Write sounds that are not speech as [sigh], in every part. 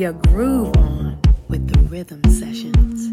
your groove on with the rhythm sessions.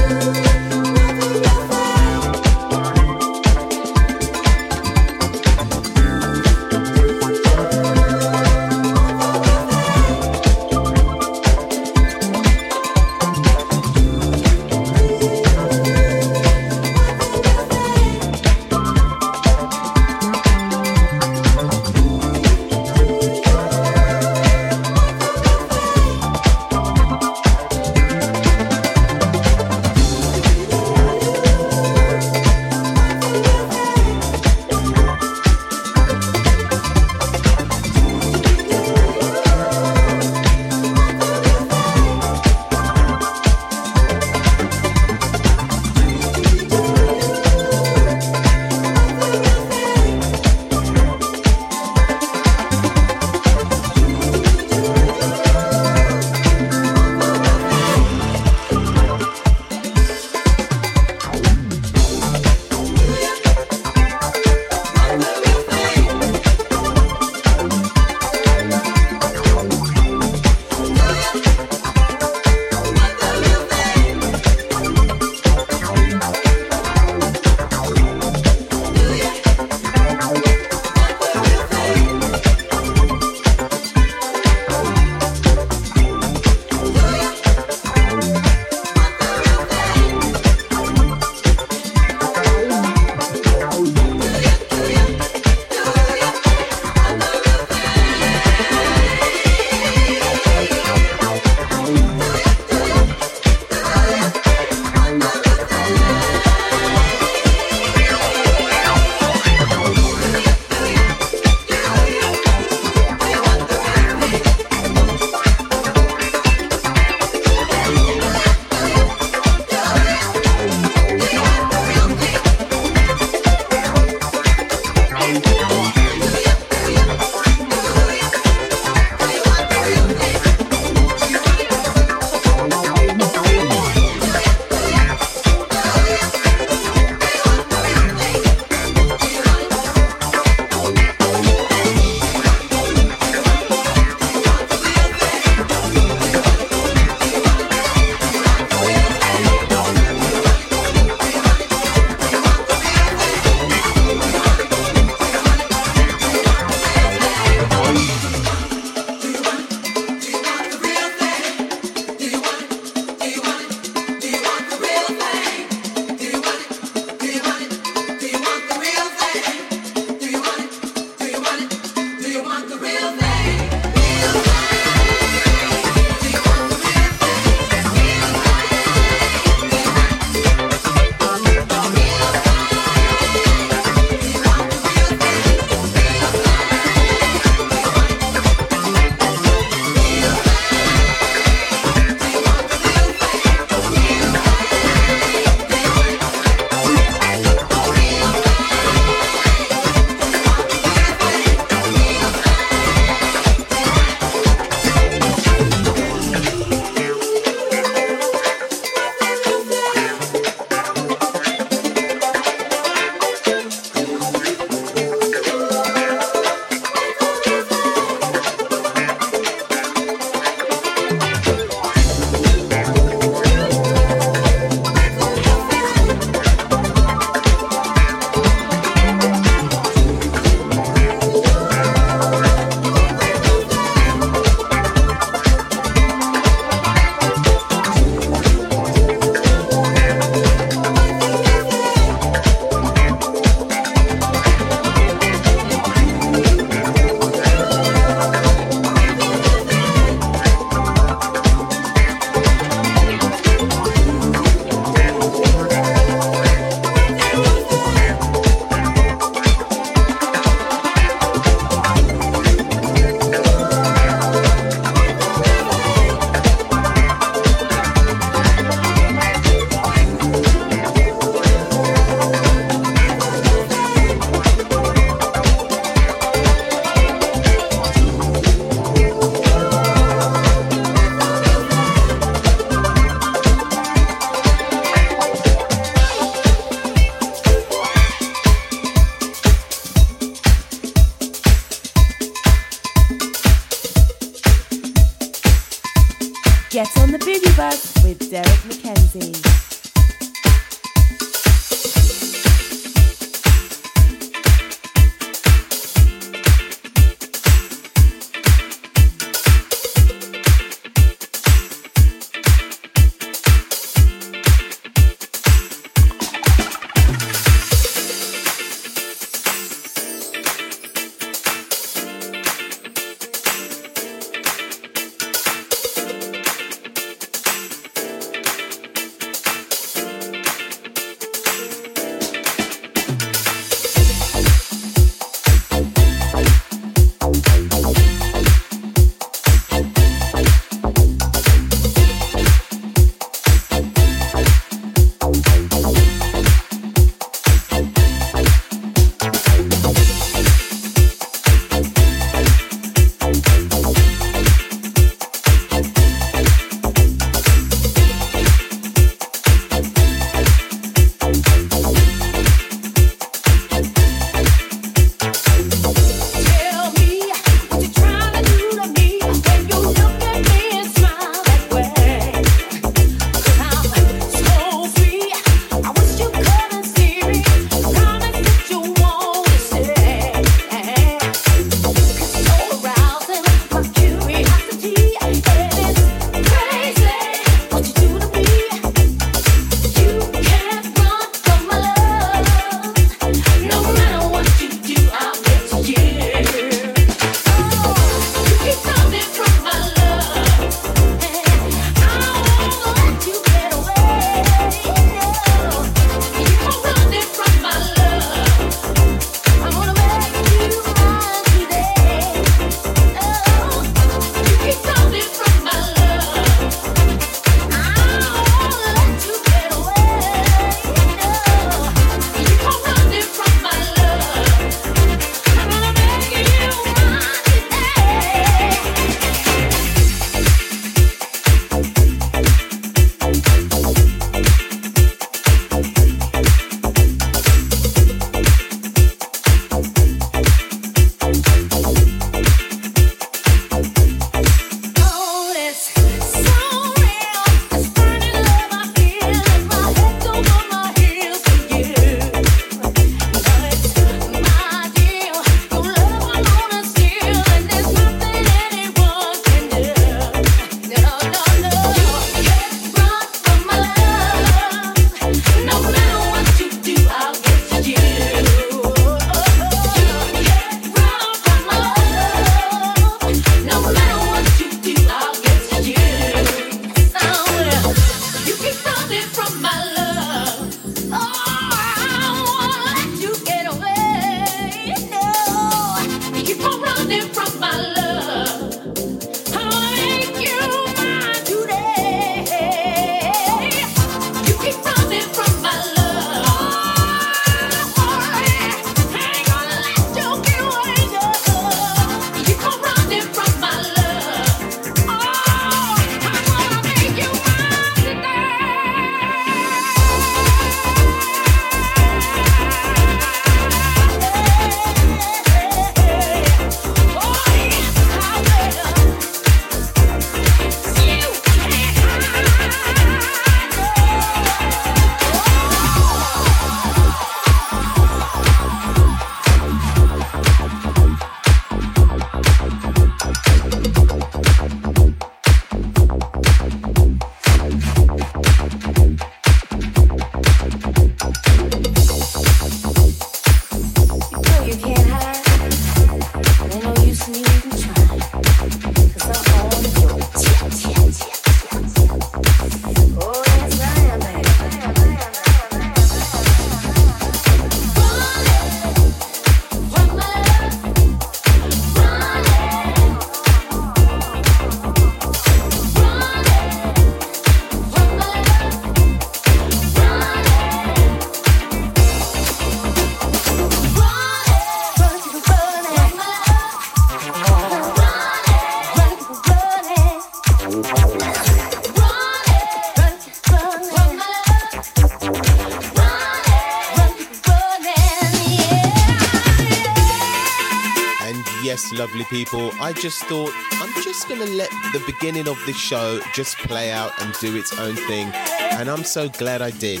Lovely people. I just thought I'm just going to let the beginning of this show just play out and do its own thing. And I'm so glad I did.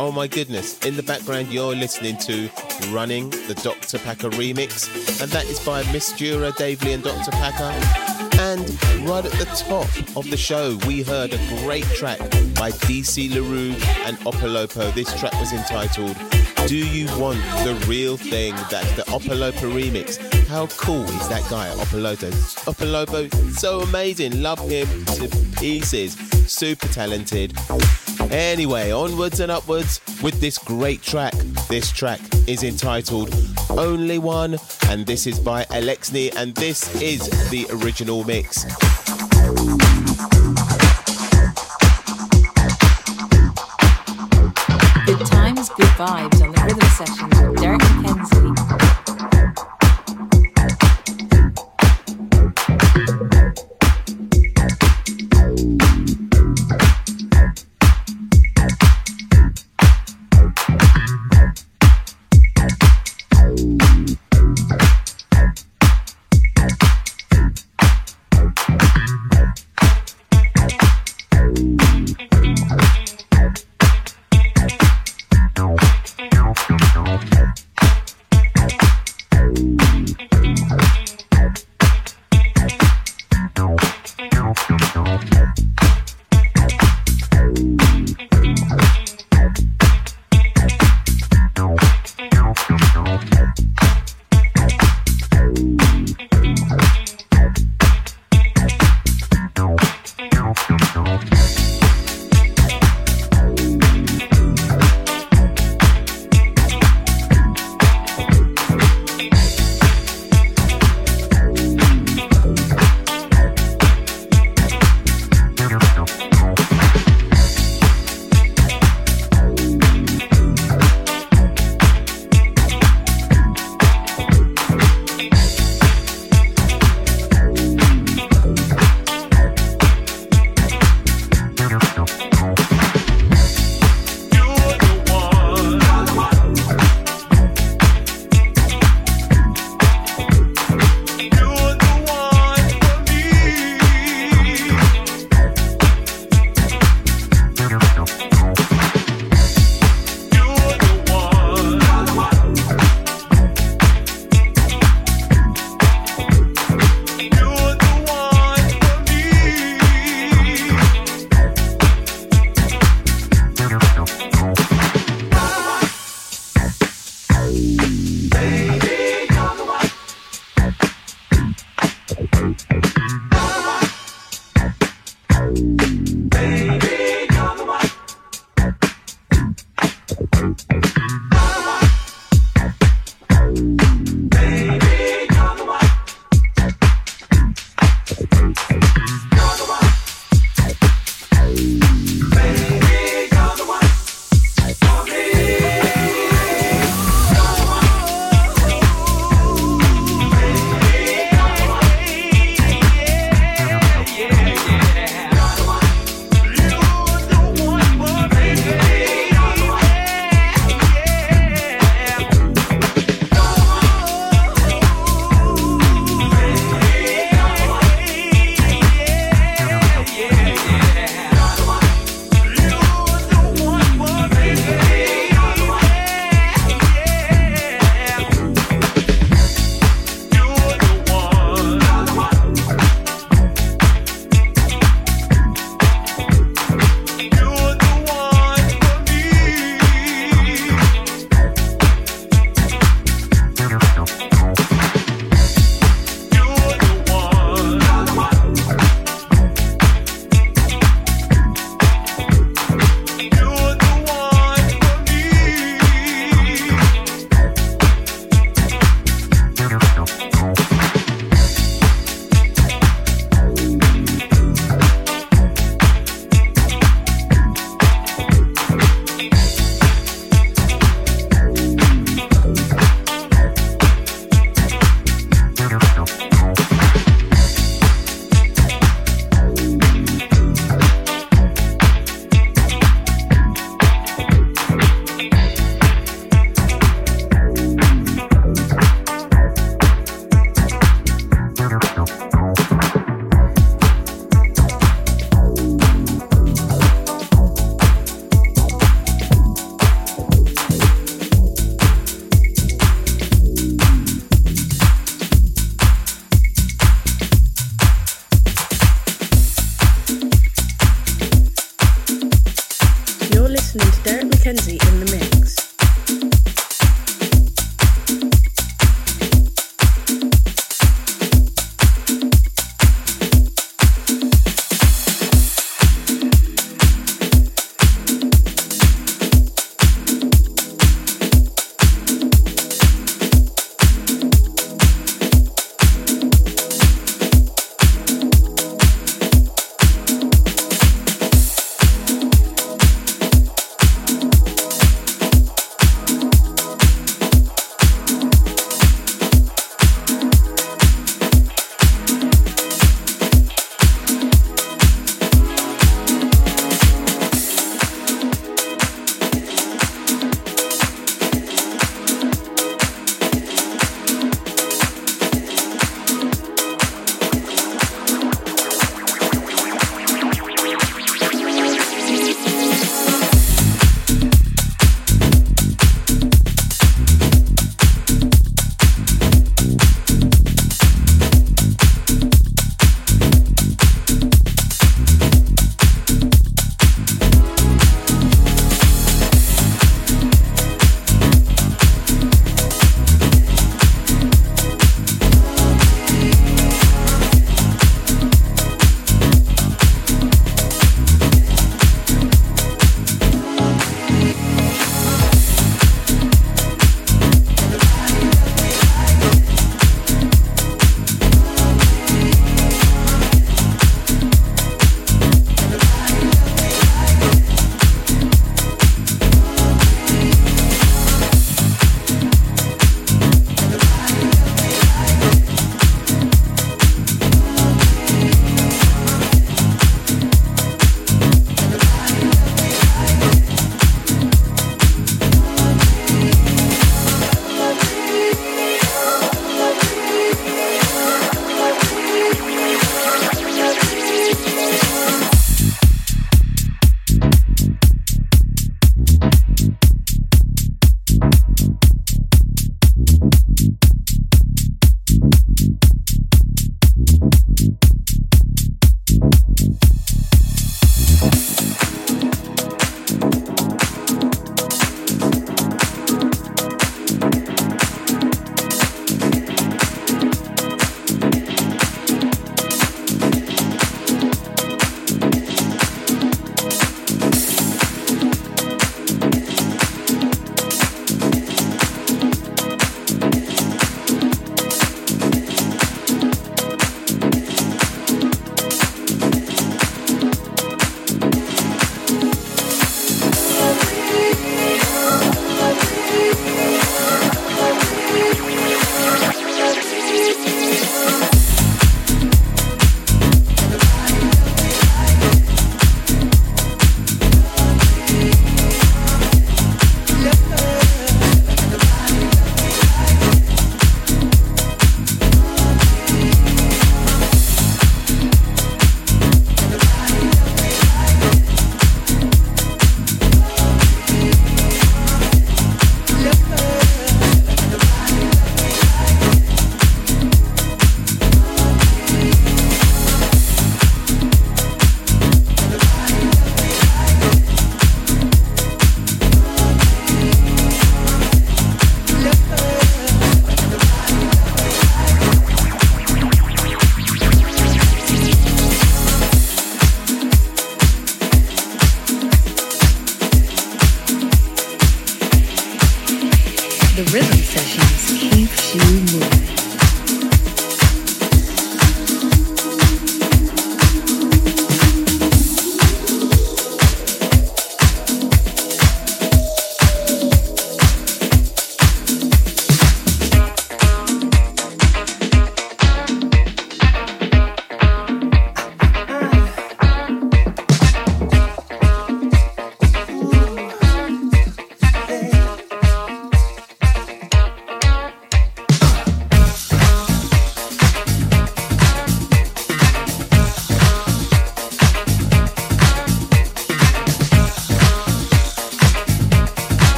Oh my goodness, in the background, you're listening to Running the Dr. Packer remix, and that is by Miss Dura, Dave Lee, and Dr. Packer. And right at the top of the show, we heard a great track by DC LaRue and Opolopo. This track was entitled Do You Want the Real Thing? That's the Opolopo remix. How cool is that guy, Opolopo? Opolopo, so amazing. Love him to pieces. Super talented. Anyway, onwards and upwards with this great track. This track is entitled Only One, and this is by Alexney, and this is the original mix. Good times, good vibes on the rhythm sessions with Derrick McKenzie. Derrick McKenzie in the mix.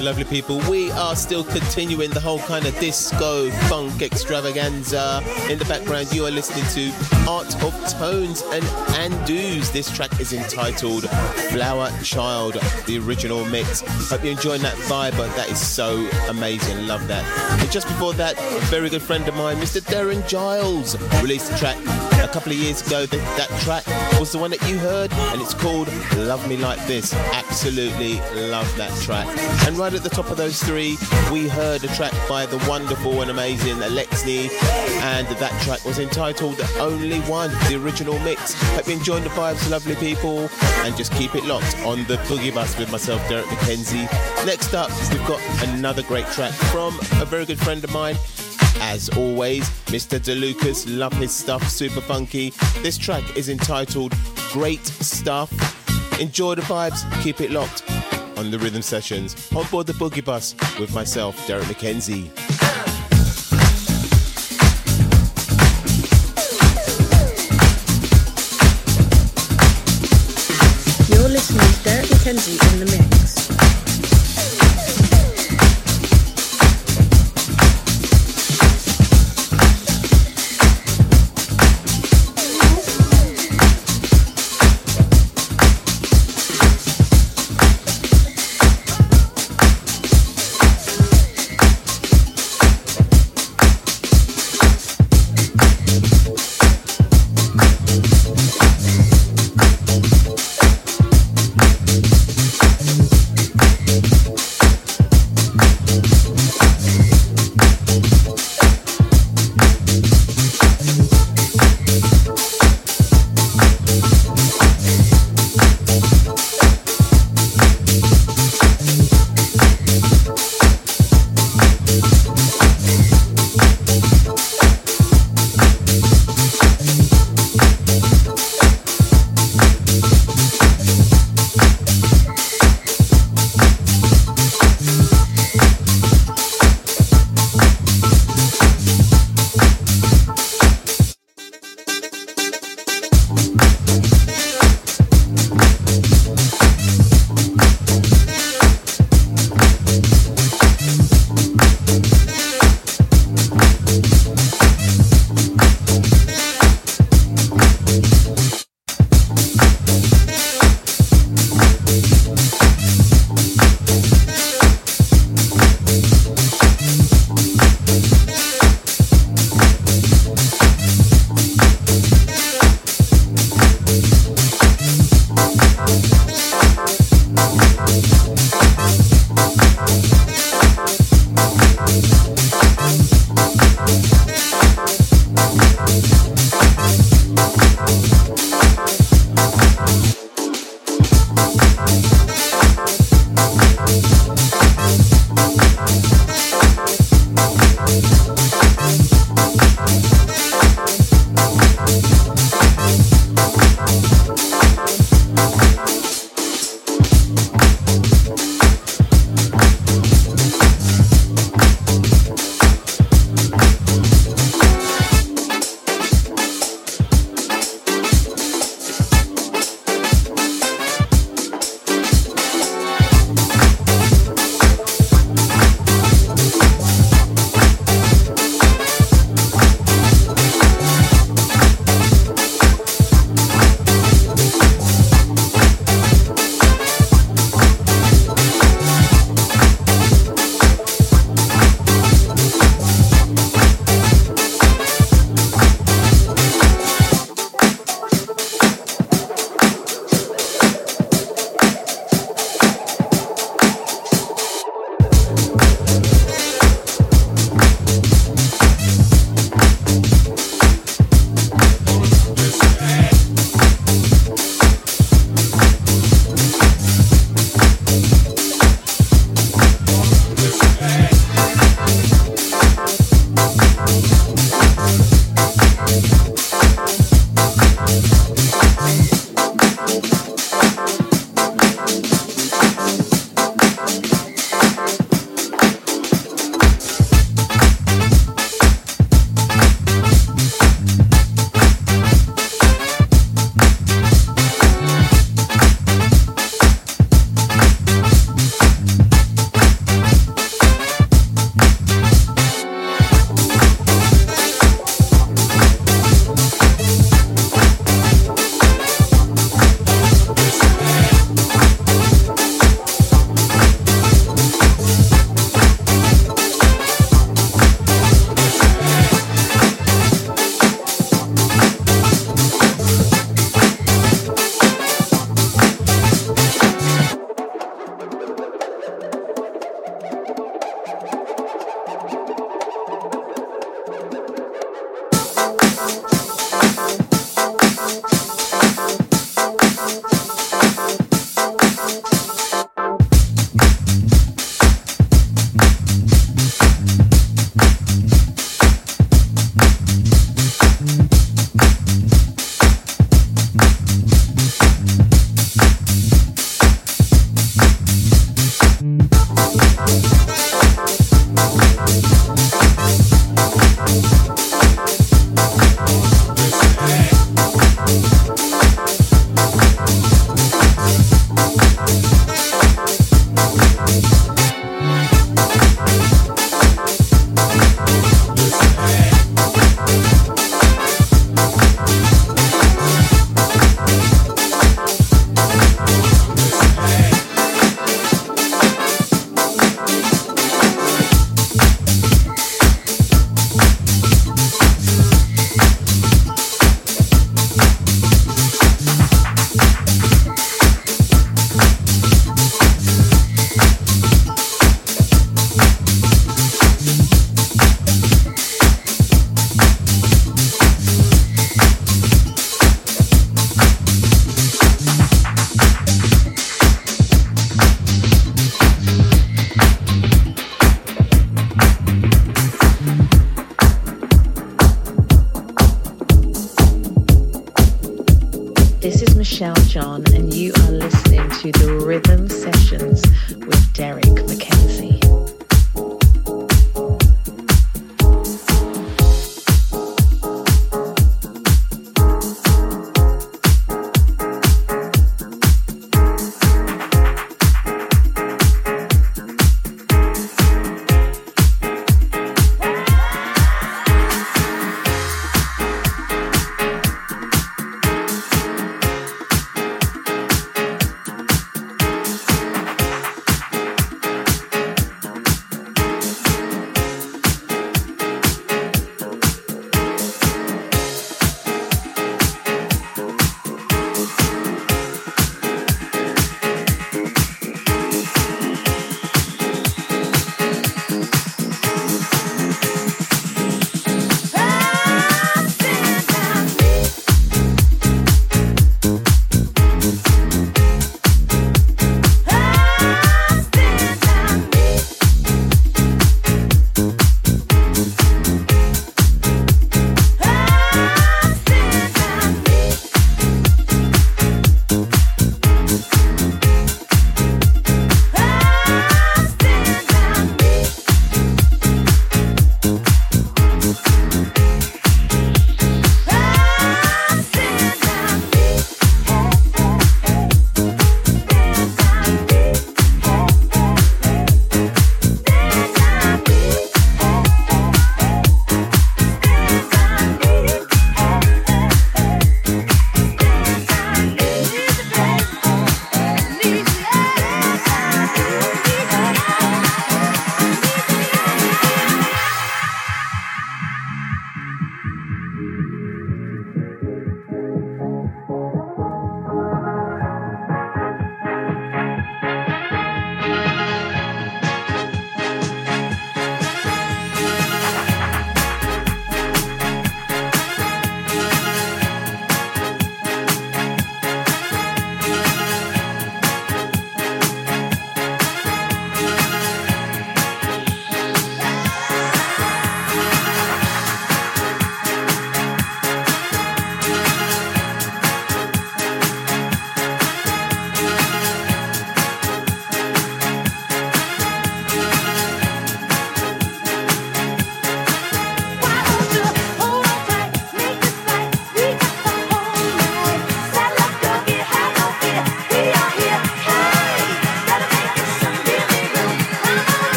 Lovely people, we are still continuing the whole kind of disco funk extravaganza. In the background, you are listening to Art of Tones and Andus. This track is entitled Flower Child, the original mix. Hope you're enjoying that vibe, but that is so amazing. Love that. And just before that, a very good friend of mine, Mr. Darren Giles, released a track a couple of years ago. That, that track was the one that you heard, and it's called Love Me Like This. Absolutely love that track. And right at the top of those three, we heard a track by the wonderful and amazing Alexney, and that track was entitled Only The original mix. Hope you enjoying the vibes, lovely people, and just keep it locked on the Boogie Bus with myself, Derrick McKenzie. Next up, we've got another great track from a very good friend of mine. As always, Mr. DeLucas, love his stuff, super funky. This track is entitled Great Stuff. Enjoy the vibes, keep it locked on the rhythm sessions on board the Boogie Bus with myself, Derrick McKenzie. To in the mix.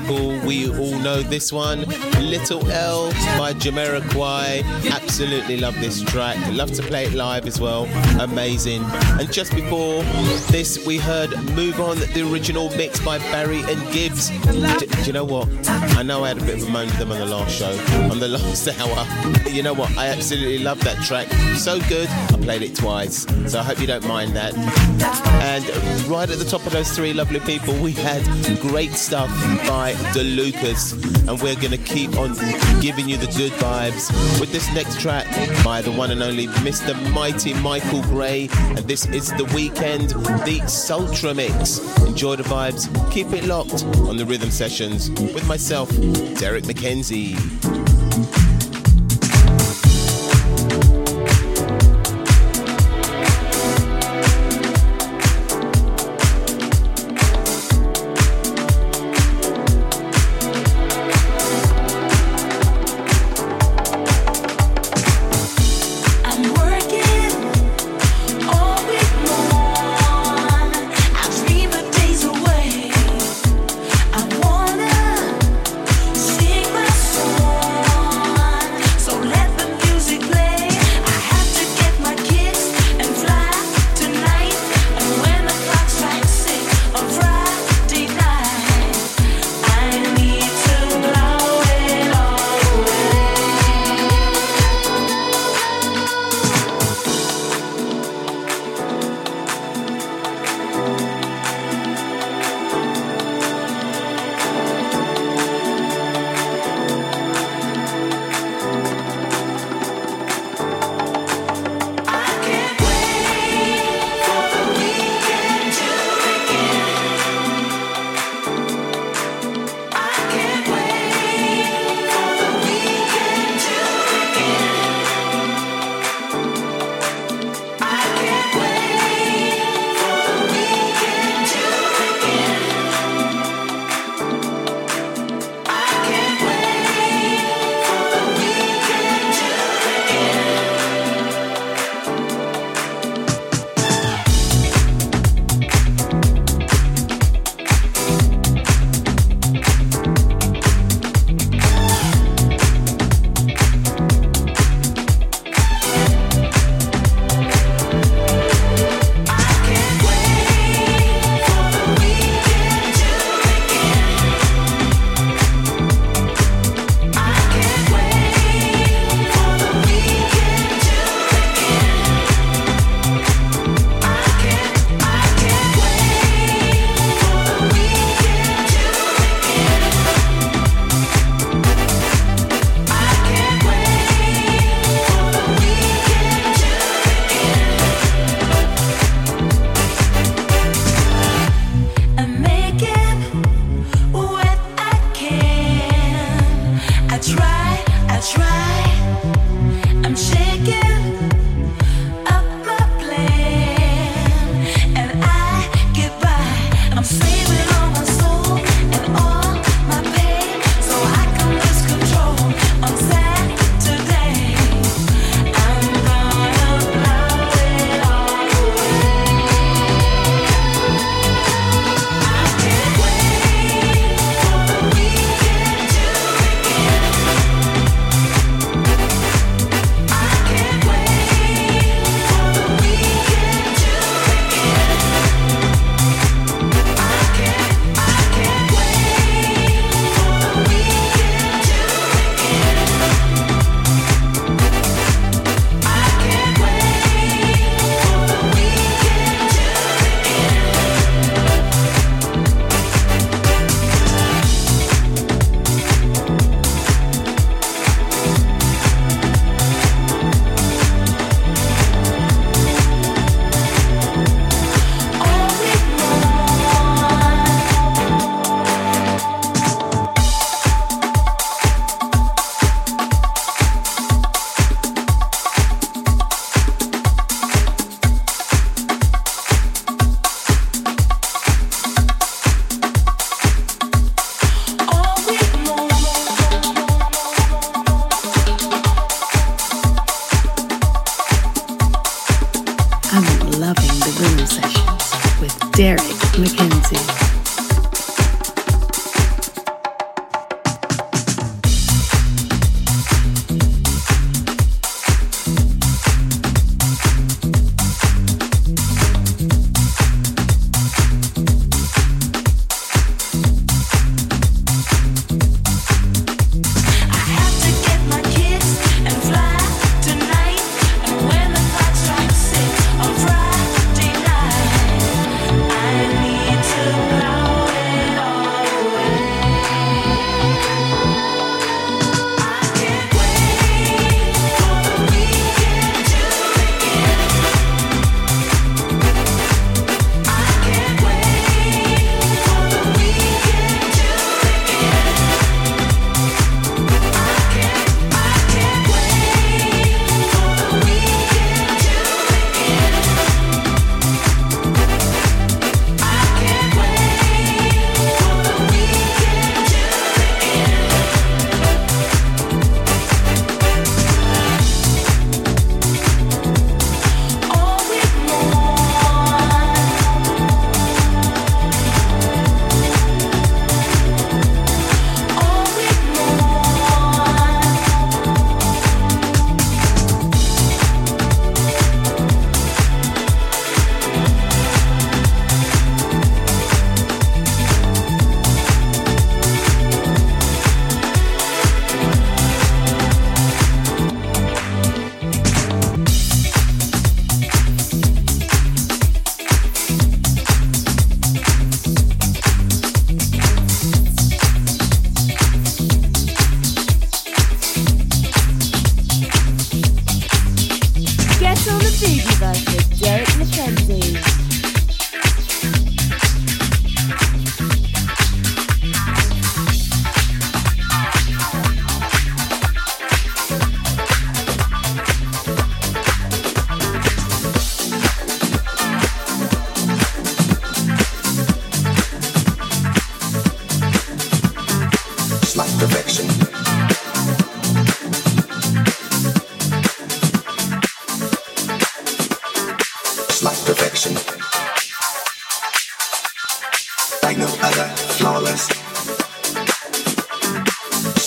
People. We all know this one. Little L by Jamiroquai. Absolutely love this track. Love to play it live as well. Amazing. And just before this, we heard Move On, the original mix by Barry and Gibbs. D- do you know what? I know I had a bit of a moan with them on the last show, on the [laughs] last hour. You know what? I absolutely love that track. So good, I played it twice. So I hope you don't mind that. And right at the top of those three lovely people, we had great stuff by DeLucas. And we're to keep on giving you the good vibes with this next track by the one and only Mr. Mighty Michael Gray. And this is The Weekend, the Sultra Mix. Enjoy the vibes, keep it locked on the rhythm sessions with myself, Derrick McKenzie.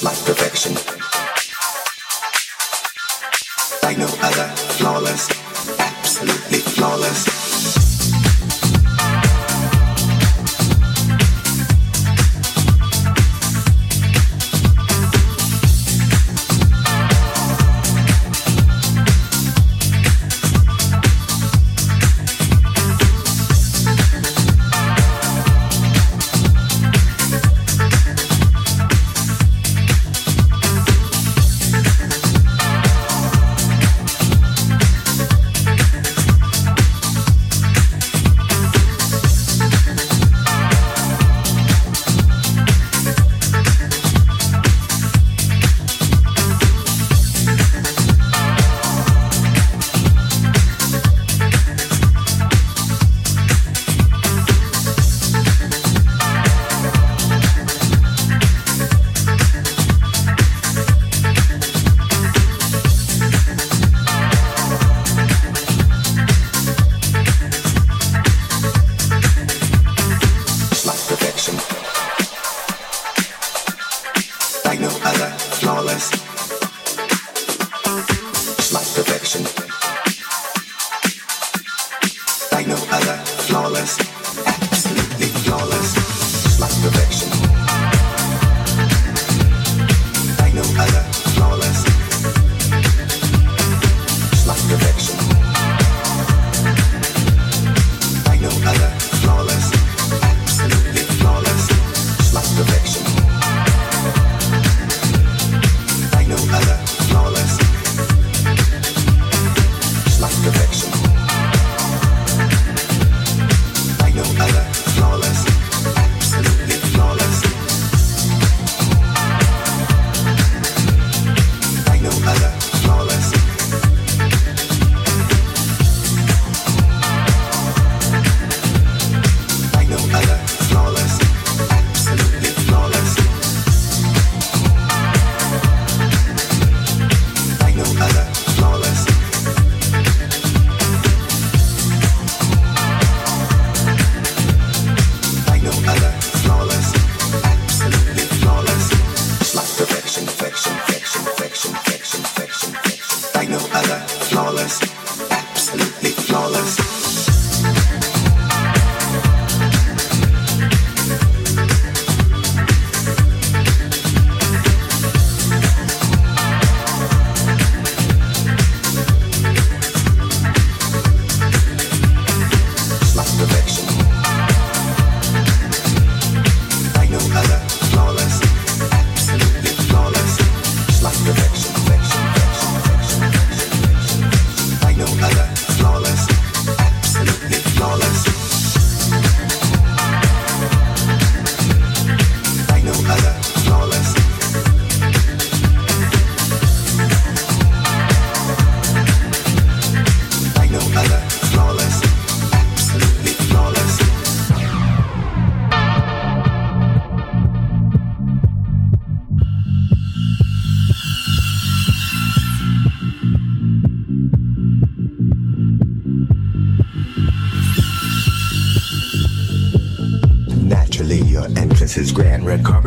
my perfection.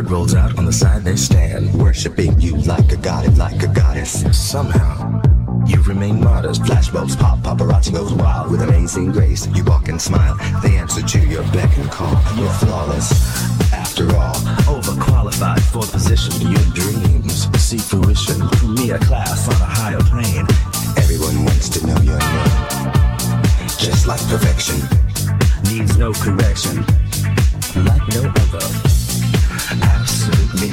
rolls out on the side they stand, worshiping you like a goddess, like a goddess. Somehow, you remain modest. Flashbulbs pop, paparazzi goes wild with amazing grace. You walk and smile. They answer to your beck and call. You're flawless. After all, overqualified for the position. Your dreams see fruition. Me a class on a higher plane. Everyone wants to know your name. Just like perfection needs no correction, like no other absolutely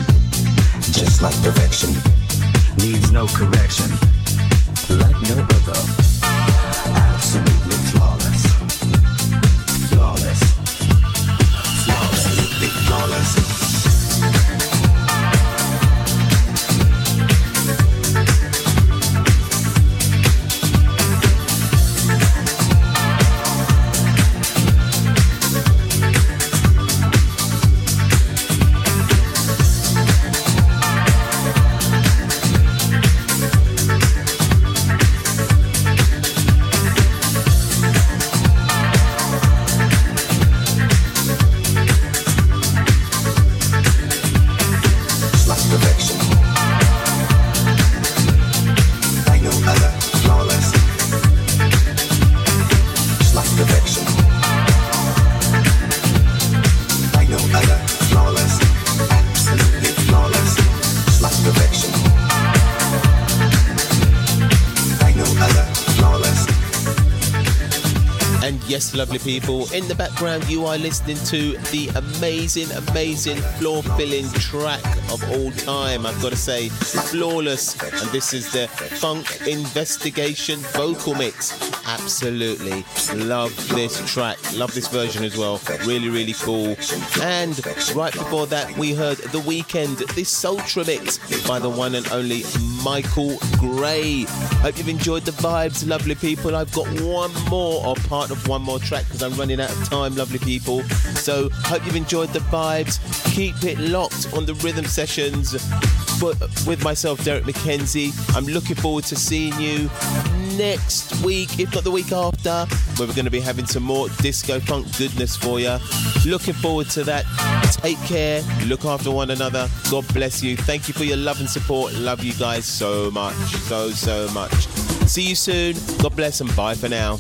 just like direction Needs no correction, like no other. Absolutely. Lovely people. In the background, you are listening to the amazing, amazing floor filling track of all time. I've got to say, flawless. And this is the Funk Investigation vocal mix. Absolutely love this track. Love this version as well. Really, really cool. And right before that, we heard The Weekend, this Sultra mix by the one and only Michael Gray. Hope you've enjoyed the vibes, lovely people. I've got one more or part of one more track because I'm running out of time, lovely people. So hope you've enjoyed the vibes. Keep it locked on the rhythm sessions but with myself, Derrick McKenzie. I'm looking forward to seeing you next week, if not the week after, where we're going to be having some more disco funk goodness for you. Looking forward to that. Take care. Look after one another. God bless you. Thank you for your love and support. Love you guys so much. So, so much. See you soon. God bless and bye for now.